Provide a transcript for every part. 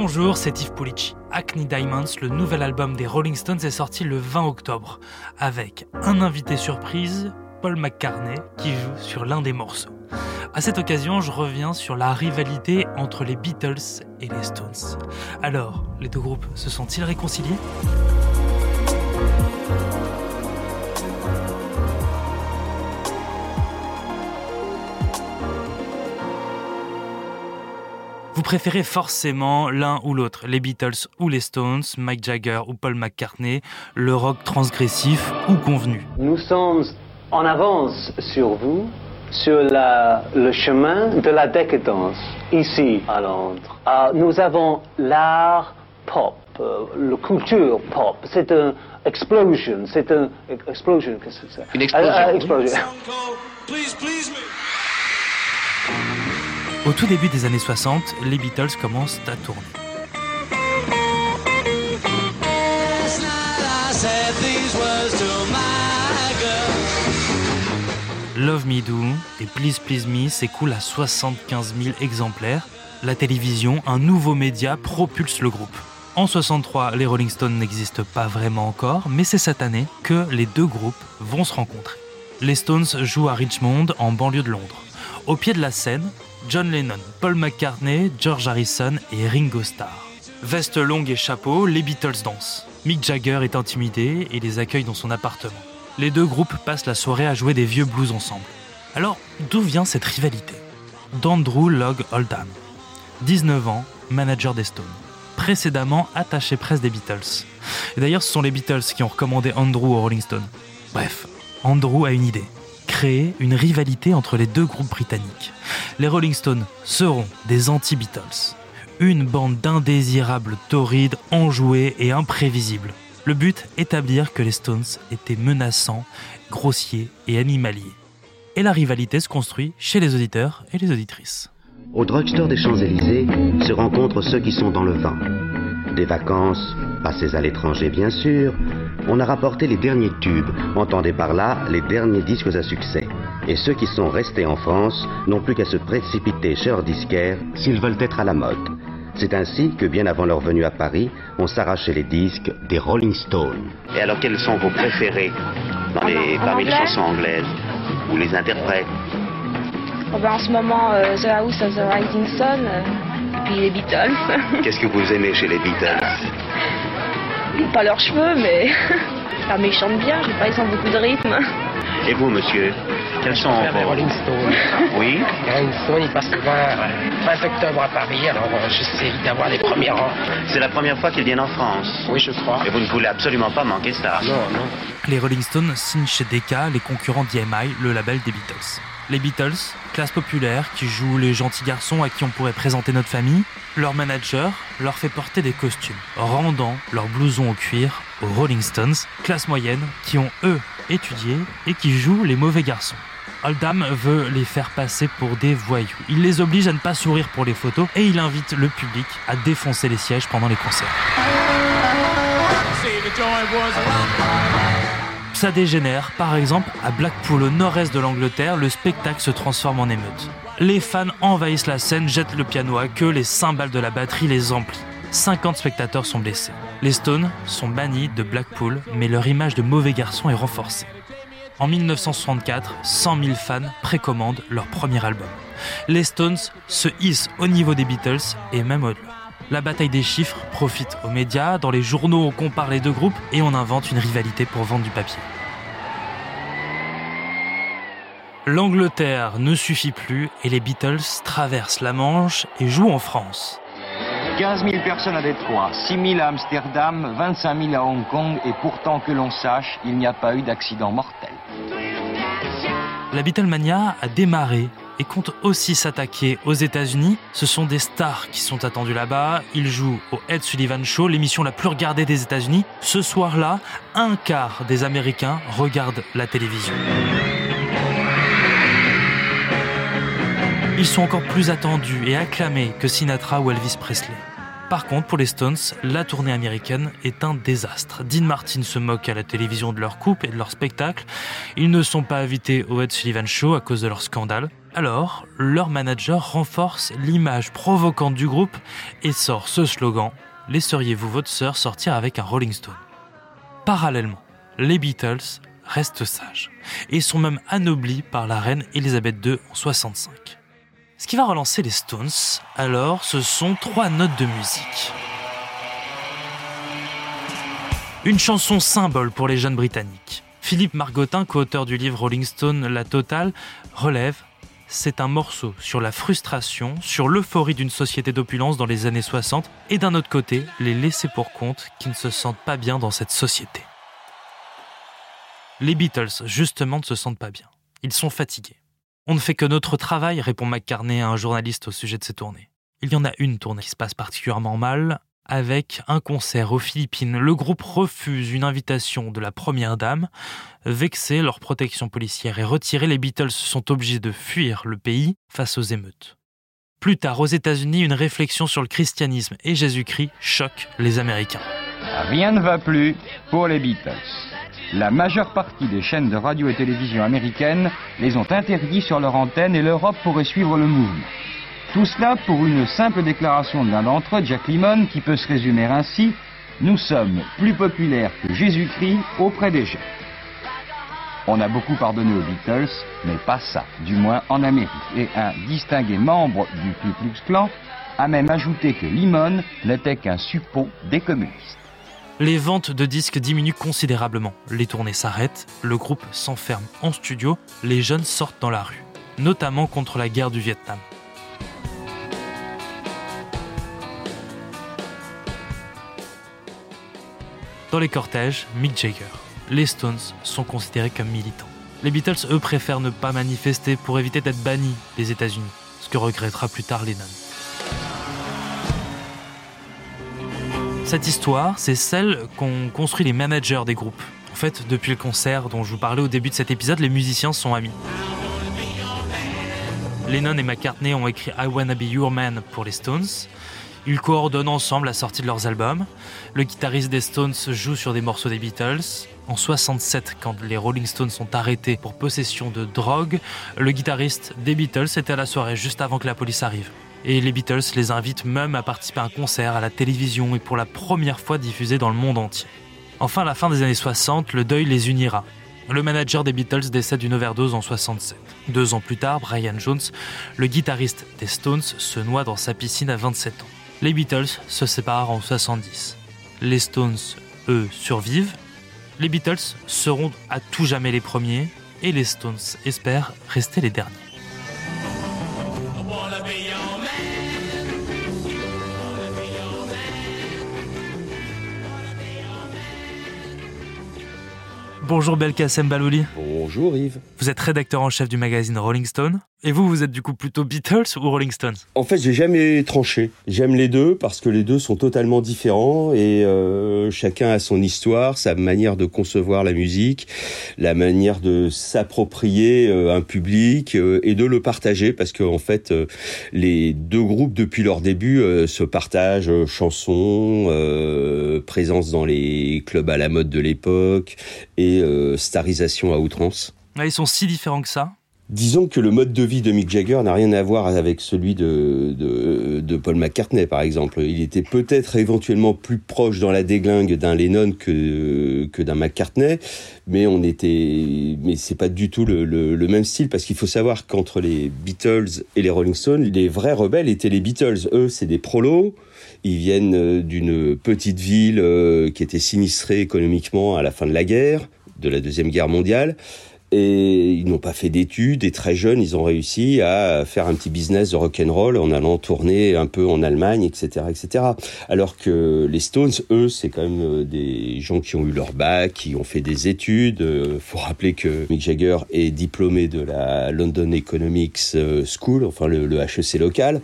Bonjour, c'est Yves Pulici. Acne Diamonds, le nouvel album des Rolling Stones, est sorti le 20 octobre, avec un invité surprise, Paul McCartney, qui joue sur l'un des morceaux. À cette occasion, je reviens sur la rivalité entre les Beatles et les Stones. Alors, les deux groupes se sont-ils réconciliés? Vous préférez forcément l'un ou l'autre, les Beatles ou les Stones, Mike Jagger ou Paul McCartney, le rock transgressif ou convenu. Nous sommes en avance sur vous, sur la, le chemin de la décadence, ici à Londres. Ah, nous avons l'art pop, euh, la culture pop. C'est une explosion, c'est une explosion, qu'est-ce que c'est? Une explosion. Ah, ah, explosion. Au tout début des années 60, les Beatles commencent à tourner. Love Me Do et Please Please Me s'écoulent à 75 000 exemplaires. La télévision, un nouveau média, propulse le groupe. En 63, les Rolling Stones n'existent pas vraiment encore, mais c'est cette année que les deux groupes vont se rencontrer. Les Stones jouent à Richmond, en banlieue de Londres. Au pied de la scène, John Lennon, Paul McCartney, George Harrison et Ringo Starr. Veste longue et chapeau, les Beatles dansent. Mick Jagger est intimidé et les accueille dans son appartement. Les deux groupes passent la soirée à jouer des vieux blues ensemble. Alors, d'où vient cette rivalité? D'Andrew Log Oldham, 19 ans, manager des Stones, précédemment attaché presse des Beatles. Et d'ailleurs, ce sont les Beatles qui ont recommandé Andrew aux Rolling Stones. Bref, Andrew a une idée créer une rivalité entre les deux groupes britanniques. Les Rolling Stones seront des anti-Beatles. Une bande d'indésirables taurides, enjoués et imprévisibles. Le but, établir que les Stones étaient menaçants, grossiers et animaliers. Et la rivalité se construit chez les auditeurs et les auditrices. Au drugstore des Champs-Élysées se rencontrent ceux qui sont dans le vent. Des vacances, passées à l'étranger bien sûr, on a rapporté les derniers tubes, entendez par là les derniers disques à succès. Et ceux qui sont restés en France n'ont plus qu'à se précipiter chez leur disquaire s'ils veulent être à la mode. C'est ainsi que bien avant leur venue à Paris, on s'arrachait les disques des Rolling Stones. Et alors, quels sont vos préférés dans les, En- en parmi les chansons anglaises ou les interprètes? Oh ben, en ce moment, euh, The House of the Rising Sun, euh, et puis les Beatles. Qu'est-ce que vous aimez chez les Beatles? Pas leurs cheveux, mais. Ah, mais ils chantent bien, je sais pas, ils ont beaucoup de rythme. Et vous, monsieur? Quels sont. Rolling Stones. Oui Les Rolling Stones, ils passent le 20, 20 octobre à Paris, alors euh, j'essaie d'avoir les premiers rangs. C'est la première fois qu'ils viennent en France? Oui, je crois. Et vous ne voulez absolument pas manquer ça? Non, non. Les Rolling Stones signent chez Decca, les concurrents d'EMI, le label des Beatles. Les Beatles, classe populaire qui joue les gentils garçons à qui on pourrait présenter notre famille, leur manager leur fait porter des costumes, rendant leurs blousons au cuir aux Rolling Stones, classe moyenne, qui ont eux étudié et qui jouent les mauvais garçons. Oldham veut les faire passer pour des voyous. Il les oblige à ne pas sourire pour les photos et il invite le public à défoncer les sièges pendant les concerts. Ça dégénère, par exemple, à Blackpool au nord-est de l'Angleterre, le spectacle se transforme en émeute. Les fans envahissent la scène, jettent le piano à queue, les cymbales de la batterie, les amplis. 50 spectateurs sont blessés. Les Stones sont bannis de Blackpool, mais leur image de mauvais garçon est renforcée. En 1964, 100 000 fans précommandent leur premier album. Les Stones se hissent au niveau des Beatles et même au-delà. La bataille des chiffres profite aux médias, dans les journaux on compare les deux groupes et on invente une rivalité pour vendre du papier. L'Angleterre ne suffit plus et les Beatles traversent la Manche et jouent en France. 15 000 personnes à Détroit, 6 000 à Amsterdam, 25 000 à Hong Kong, et pourtant que l'on sache, il n'y a pas eu d'accident mortel. La Beatlemania a démarré et compte aussi s'attaquer aux États-Unis. Ce sont des stars qui sont attendues là-bas. Ils jouent au Ed Sullivan Show, l'émission la plus regardée des États-Unis. Ce soir-là, un quart des Américains regardent la télévision. Ils sont encore plus attendus et acclamés que Sinatra ou Elvis Presley. Par contre, pour les Stones, la tournée américaine est un désastre. Dean Martin se moque à la télévision de leur couple et de leur spectacle. Ils ne sont pas invités au Ed Sullivan Show à cause de leur scandale. Alors, leur manager renforce l'image provocante du groupe et sort ce slogan Laisseriez-vous votre sœur sortir avec un Rolling Stone? Parallèlement, les Beatles restent sages et sont même anoblis par la reine Elisabeth II en 65. Ce qui va relancer les Stones, alors, ce sont trois notes de musique. Une chanson symbole pour les jeunes britanniques. Philippe Margotin, co-auteur du livre Rolling Stone La Totale, relève c'est un morceau sur la frustration, sur l'euphorie d'une société d'opulence dans les années 60 et d'un autre côté, les laissés pour compte qui ne se sentent pas bien dans cette société. Les Beatles, justement, ne se sentent pas bien. Ils sont fatigués. On ne fait que notre travail, répond McCartney à un journaliste au sujet de ces tournées. Il y en a une tournée qui se passe particulièrement mal, avec un concert aux Philippines. Le groupe refuse une invitation de la Première Dame. Vexés, leur protection policière est retirée, les Beatles sont obligés de fuir le pays face aux émeutes. Plus tard, aux États-Unis, une réflexion sur le christianisme et Jésus-Christ choque les Américains. Rien ne va plus pour les Beatles. La majeure partie des chaînes de radio et télévision américaines les ont interdits sur leur antenne et l'Europe pourrait suivre le mouvement. Tout cela pour une simple déclaration de l'un d'entre eux, Jack Lemmon, qui peut se résumer ainsi Nous sommes plus populaires que Jésus-Christ auprès des gens. On a beaucoup pardonné aux Beatles, mais pas ça, du moins en Amérique. Et un distingué membre du Ku Klux Klan a même ajouté que Limon n'était qu'un suppôt des communistes. Les ventes de disques diminuent considérablement. Les tournées s'arrêtent, le groupe s'enferme en studio, les jeunes sortent dans la rue, notamment contre la guerre du Vietnam. Dans les cortèges, Mick Jagger, les Stones sont considérés comme militants. Les Beatles, eux, préfèrent ne pas manifester pour éviter d'être bannis des États-Unis, ce que regrettera plus tard Lennon. Cette histoire, c'est celle qu'ont construit les managers des groupes. En fait, depuis le concert dont je vous parlais au début de cet épisode, les musiciens sont amis. Lennon et McCartney ont écrit I Wanna Be Your Man pour les Stones. Ils coordonnent ensemble la sortie de leurs albums. Le guitariste des Stones joue sur des morceaux des Beatles. En 67, quand les Rolling Stones sont arrêtés pour possession de drogue, le guitariste des Beatles était à la soirée juste avant que la police arrive. Et les Beatles les invitent même à participer à un concert à la télévision et pour la première fois diffusé dans le monde entier. Enfin, à la fin des années 60, le deuil les unira. Le manager des Beatles décède d'une overdose en 67. Deux ans plus tard, Brian Jones, le guitariste des Stones, se noie dans sa piscine à 27 ans. Les Beatles se séparent en 70. Les Stones, eux, survivent. Les Beatles seront à tout jamais les premiers et les Stones espèrent rester les derniers. Bonjour Belkacem Balouli. Bonjour Yves. Vous êtes rédacteur en chef du magazine Rolling Stone. Et vous, vous êtes du coup plutôt Beatles ou Rolling Stones? En fait, j'ai jamais tranché. J'aime les deux parce que les deux sont totalement différents et euh, chacun a son histoire, sa manière de concevoir la musique, la manière de s'approprier euh, un public euh, et de le partager parce que en fait, les deux groupes depuis leur début se partagent chansons, présence dans les clubs à la mode de l'époque et starisation à outrance. Ils sont si différents que ça? Disons que le mode de vie de Mick Jagger n'a rien à voir avec celui de, Paul McCartney, par exemple. Il était peut-être éventuellement plus proche dans la déglingue d'un Lennon que, d'un McCartney, mais on était, mais c'est pas du tout le, le, même style parce qu'il faut savoir qu'entre les Beatles et les Rolling Stones, les vrais rebelles étaient les Beatles. Eux, c'est des prolos. Ils viennent euh, d'une petite ville euh, qui était sinistrée économiquement à la fin de la guerre, de la deuxième guerre mondiale et ils n'ont pas fait d'études et très jeunes ils ont réussi à faire un petit business de rock'n'roll en allant tourner un peu en Allemagne etc etc alors que les Stones eux c'est quand même euh, des gens qui ont eu leur bac qui ont fait des études. Euh, faut rappeler que Mick Jagger est diplômé de la London Economics euh, School enfin le, HEC local.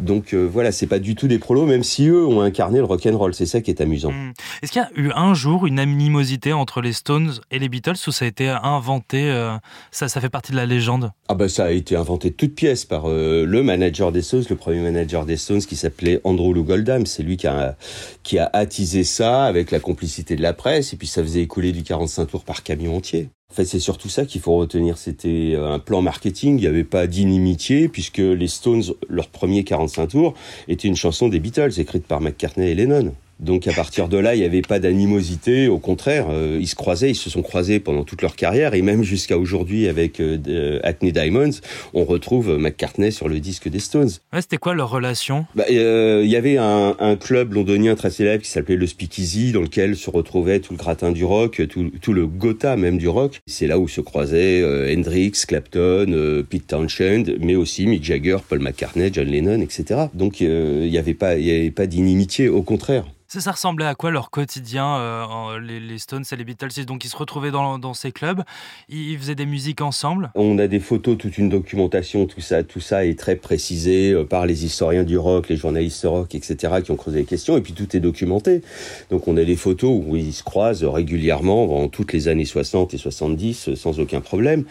Donc voilà c'est pas du tout des prolos même si eux ont incarné le rock'n'roll. C'est ça qui est amusant. Hmm. est-ce qu'il y a eu un jour une animosité entre les Stones et les Beatles ou ça a été inventé euh, ça, fait partie de la légende Ah bah ça a été inventé de toutes pièces par euh, le manager des Stones, le premier manager des Stones qui s'appelait Andrew Lou Goldham. C'est lui qui a, qui a attisé ça avec la complicité de la presse et puis ça faisait écouler du 45 tours par camion entier En fait, c'est surtout ça qu'il faut retenir. C'était un plan marketing. Il n'y avait pas d'inimitié puisque les Stones, leur premier 45 tours, était une chanson des Beatles écrite par McCartney et Lennon. Donc à partir de là, il n'y avait pas d'animosité, au contraire, euh, ils se croisaient, ils se sont croisés pendant toute leur carrière, et même jusqu'à aujourd'hui avec euh, Acne Diamonds, on retrouve McCartney sur le disque des Stones. Ouais, C'était quoi leur relation? Bah, euh, Il y avait un, un, club londonien très célèbre qui s'appelait le Speakeasy, dans lequel se retrouvait tout le gratin du rock, tout, tout le Gotha même du rock. C'est là où se croisaient Hendrix, Clapton, Pete Townshend, mais aussi Mick Jagger, Paul McCartney, John Lennon, etc. Donc il n'y avait pas, il y avait pas d'inimitié, au contraire. Ça, ressemblait à quoi leur quotidien, euh, les, Stones et les Beatles? Donc ils se retrouvaient dans, ces clubs, ils, faisaient des musiques ensemble? On a des photos, toute une documentation, tout ça, tout ça est très précisé euh, par les historiens du rock, les journalistes rock, etc., qui ont creusé les questions, et puis tout est documenté. Donc on a des photos où ils se croisent régulièrement dans toutes les années 60 et 70, euh, sans aucun problème.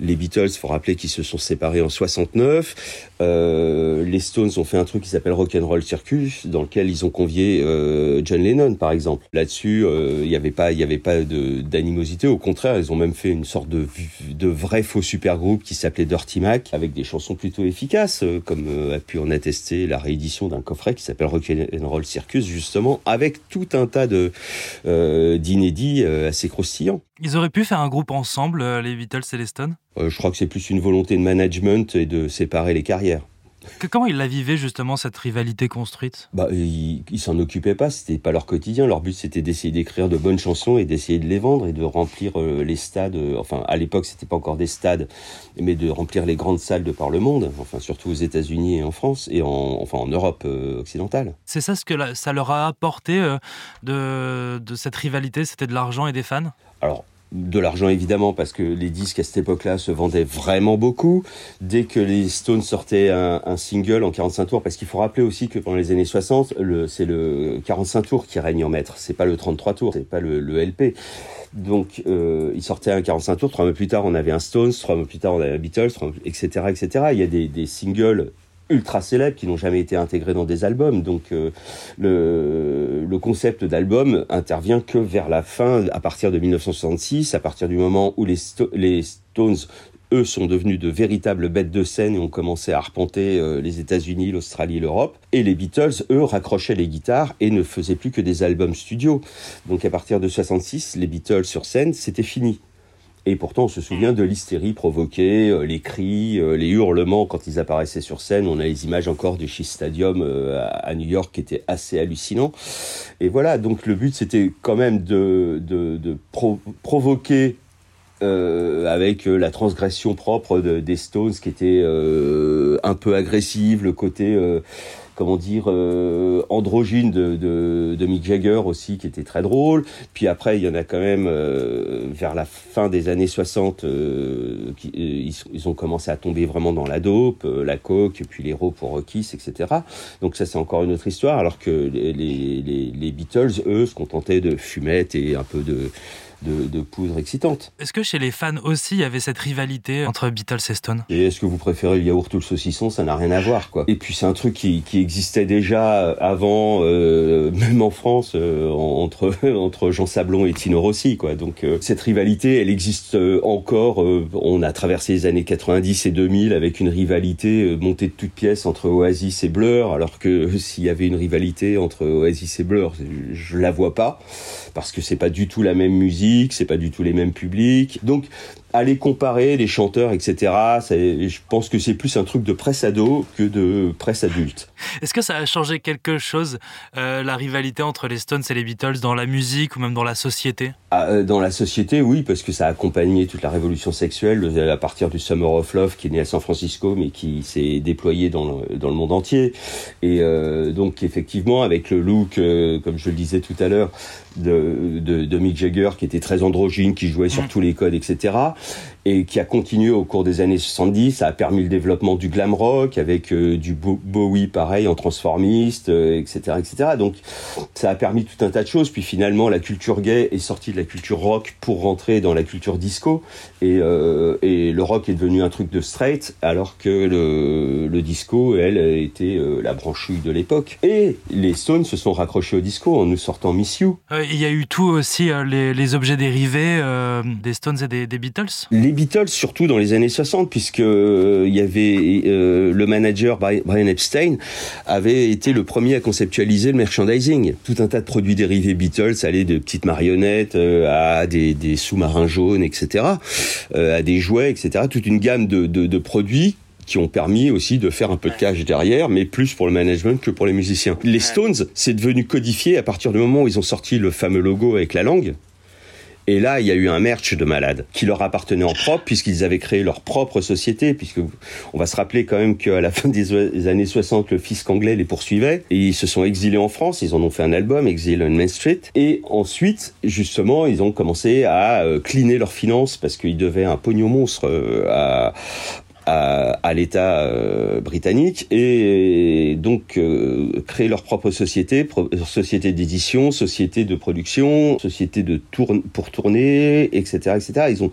Les Beatles, faut rappeler qu'ils se sont séparés en 69. Euh, les Stones ont fait un truc qui s'appelle Rock'n'Roll Circus, dans lequel ils ont convié... John Lennon, par exemple. Là-dessus, euh, il n'y avait pas, il y avait pas d'animosité. Au contraire, ils ont même fait une sorte de, de vrai faux super groupe qui s'appelait Dirty Mac, avec des chansons plutôt efficaces, euh, comme euh, a pu en attester la réédition d'un coffret qui s'appelle Roll Circus, justement, avec tout un tas de d'inédits assez croustillants. Ils auraient pu faire un groupe ensemble, les Beatles et les Stones? Je crois que c'est plus une volonté de management et de séparer les carrières. Comment ils la vivaient justement cette rivalité construite? Bah, ils, s'en occupaient pas, c'était pas leur quotidien. Leur but c'était d'essayer d'écrire de bonnes chansons et d'essayer de les vendre et de remplir euh, les stades. Euh, enfin, à l'époque c'était pas encore des stades, mais de remplir les grandes salles de par le monde. Enfin, surtout aux États-Unis et en France et en, enfin en Europe euh, occidentale. C'est ça ce que ça leur a apporté de, de cette rivalité, c'était de l'argent et des fans? Alors de l'argent évidemment parce que les disques à cette époque-là se vendaient vraiment beaucoup. Dès que les Stones sortaient un, single en 45 tours, parce qu'il faut rappeler aussi que pendant les années 60, c'est le 45 tours qui règne en maître, c'est pas le 33 tours, c'est pas le, LP. Donc euh, ils sortaient un 45 tours, trois mois plus tard on avait un Stones, trois mois plus tard on avait un Beatles, etc., etc. Il y a des, des singles ultra célèbres qui n'ont jamais été intégrés dans des albums. Donc euh, le, le, concept d'album intervient que vers la fin, à partir de 1966, à partir du moment où les, Stones eux sont devenus de véritables bêtes de scène et ont commencé à arpenter euh, les États-Unis, l'Australie, l'Europe. Et les Beatles, eux, raccrochaient les guitares et ne faisaient plus que des albums studio. Donc à partir de 66, les Beatles sur scène, c'était fini. Et pourtant, on se souvient de l'hystérie provoquée, euh, les cris, euh, les hurlements quand ils apparaissaient sur scène. On a les images encore du Shea Stadium euh, à New York qui étaient assez hallucinants. Et voilà, donc le but c'était quand même de, de, provoquer avec la transgression propre de, des Stones qui était un peu agressive, le côté comment dire, euh, androgyne de, de, de, Mick Jagger aussi, qui était très drôle. Puis après, il y en a quand même, euh, vers la fin des années 60, euh, qui, ils, ils, ont commencé à tomber vraiment dans la dope, la coke, puis les ros pour Kiss, etc. Donc ça, c'est encore une autre histoire, alors que les, les, les Beatles, eux, se contentaient de fumettes et un peu de de, poudre excitante. Est-ce que chez les fans aussi, il y avait cette rivalité entre Beatles et Stone? Et est-ce que vous préférez le yaourt ou le saucisson? Ça n'a rien à voir, quoi. Et puis c'est un truc qui, existait déjà avant, euh, même en France, euh, entre entre Jean Sablon et Tino Rossi, quoi. Donc euh, cette rivalité, elle existe encore. on a traversé les années 90 et 2000 avec une rivalité montée de toutes pièces entre Oasis et Blur, alors que s'il y avait une rivalité entre Oasis et Blur, je la vois pas parce que c'est pas du tout la même musique, c'est pas du tout les mêmes publics. Donc aller comparer les chanteurs, etc. Je pense que c'est plus un truc de presse ado que de presse adulte. Est-ce que ça a changé quelque chose, euh, la rivalité entre les Stones et les Beatles, dans la musique ou même dans la société? Ah, euh, Dans la société, oui, parce que ça a accompagné toute la révolution sexuelle à partir du Summer of Love qui est né à San Francisco, mais qui s'est déployé dans le, dans le monde entier. Et euh, donc, effectivement, avec le look, comme je le disais tout à l'heure, de, de, de, Mick Jagger, qui était très androgyne, qui jouait sur tous les codes, etc et qui a continué au cours des années 70. Ça a permis le développement du glam rock avec euh, du Bowie pareil en transformiste, etc., euh, etc. Donc ça a permis tout un tas de choses. Puis finalement, la culture gay est sortie de la culture rock pour rentrer dans la culture disco et, euh, le rock est devenu un truc de straight alors que le, disco, elle, était la branchouille de l'époque. Et les Stones se sont raccrochés au disco en nous sortant Miss You. Il y a eu tout aussi les, objets dérivés des Stones et des Beatles. Les Beatles, surtout dans les années 60, puisque euh, il y avait euh, le manager Brian Epstein avait été le premier à conceptualiser le merchandising. Tout un tas de produits dérivés Beatles, allaient de petites marionnettes euh, à des, des sous-marins jaunes, etc., à des jouets, etc. Toute une gamme de, de, de produits qui ont permis aussi de faire un peu de cash derrière, mais plus pour le management que pour les musiciens. Les Stones, c'est devenu codifié à partir du moment où ils ont sorti le fameux logo avec la langue. Et là, il y a eu un merch de malades qui leur appartenait en propre puisqu'ils avaient créé leur propre société. Puisque on va se rappeler quand même qu'à la fin des années 60, le fisc anglais les poursuivait et ils se sont exilés en France. Ils en ont fait un album, Exile on Main Street. Et ensuite, justement, ils ont commencé à euh, cleaner leurs finances parce qu'ils devaient un pognon monstre euh, à, l'État euh, britannique et donc euh, créer leur propre société, société d'édition, société de production, société de tourne pour tourner, etc., etc. Ils ont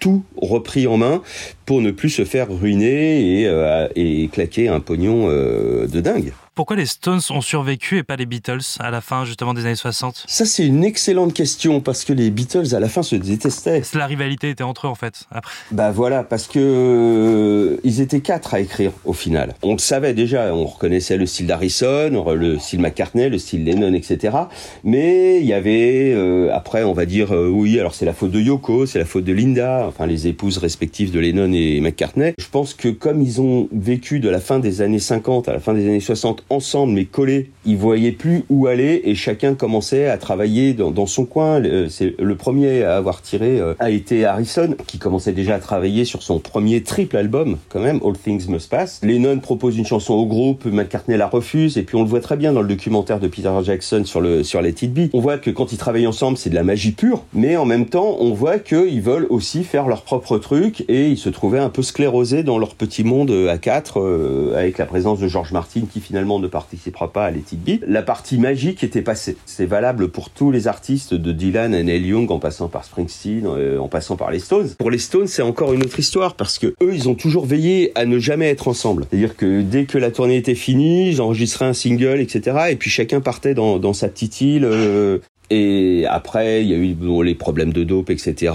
tout repris en main pour ne plus se faire ruiner et, euh, et claquer un pognon de dingue. Pourquoi les Stones ont survécu et pas les Beatles à la fin justement des années 60 Ça c'est une excellente question parce que les Beatles à la fin se détestaient. La rivalité était entre eux en fait. Après. Bah voilà parce que euh, ils étaient quatre à écrire au final. On le savait déjà, on reconnaissait le style d'Harrison, le style McCartney, le style Lennon, etc. Mais il y avait euh, après on va dire euh, oui alors c'est la faute de Yoko, c'est la faute de Linda, enfin les épouses respectives de Lennon et McCartney. Je pense que comme ils ont vécu de la fin des années 50 à la fin des années 60 ensemble mais collés. Ils voyaient plus où aller et chacun commençait à travailler dans, son coin. C'est le premier à avoir tiré euh, a été Harrison qui commençait déjà à travailler sur son premier triple album quand même, All Things Must Pass. Lennon propose une chanson au groupe, McCartney la refuse et puis on le voit très bien dans le documentaire de Peter Jackson sur le sur les It On voit que quand ils travaillent ensemble, c'est de la magie pure, mais en même temps, on voit qu'ils veulent aussi faire leur propre truc et ils se trouvaient un peu sclérosés dans leur petit monde à quatre euh, avec la présence de George Martin qui finalement ne participera pas à B. La partie magique était passée. C'est valable pour tous les artistes de Dylan à Neil Young en passant par Springsteen, euh, en passant par les Stones. Pour les Stones, c'est encore une autre histoire parce que eux, ils ont toujours veillé à ne jamais être ensemble. C'est-à-dire que dès que la tournée était finie, ils enregistraient un single, etc. Et puis chacun partait dans, sa petite île. Euh, et après, il y a eu les problèmes de dope, etc.,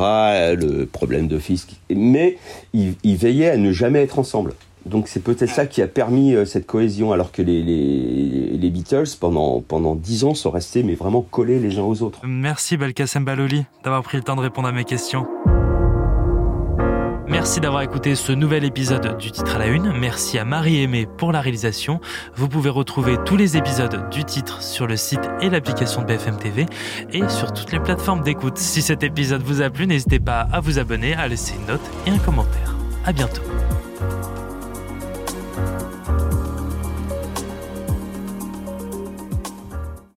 le problème de fisc. Mais ils veillaient à ne jamais être ensemble. Donc c'est peut-être ça qui a permis euh, cette cohésion, alors que les, les, Beatles, pendant, pendant 10 ans, sont restés mais vraiment collés les uns aux autres. Merci Belkacem Baloli d'avoir pris le temps de répondre à mes questions. Merci d'avoir écouté ce nouvel épisode du titre à la une. Merci à Marie-Aimée pour la réalisation. Vous pouvez retrouver tous les épisodes du titre sur le site et l'application de BFM TV et sur toutes les plateformes d'écoute. Si cet épisode vous a plu, n'hésitez pas à vous abonner, à laisser une note et un commentaire. À bientôt.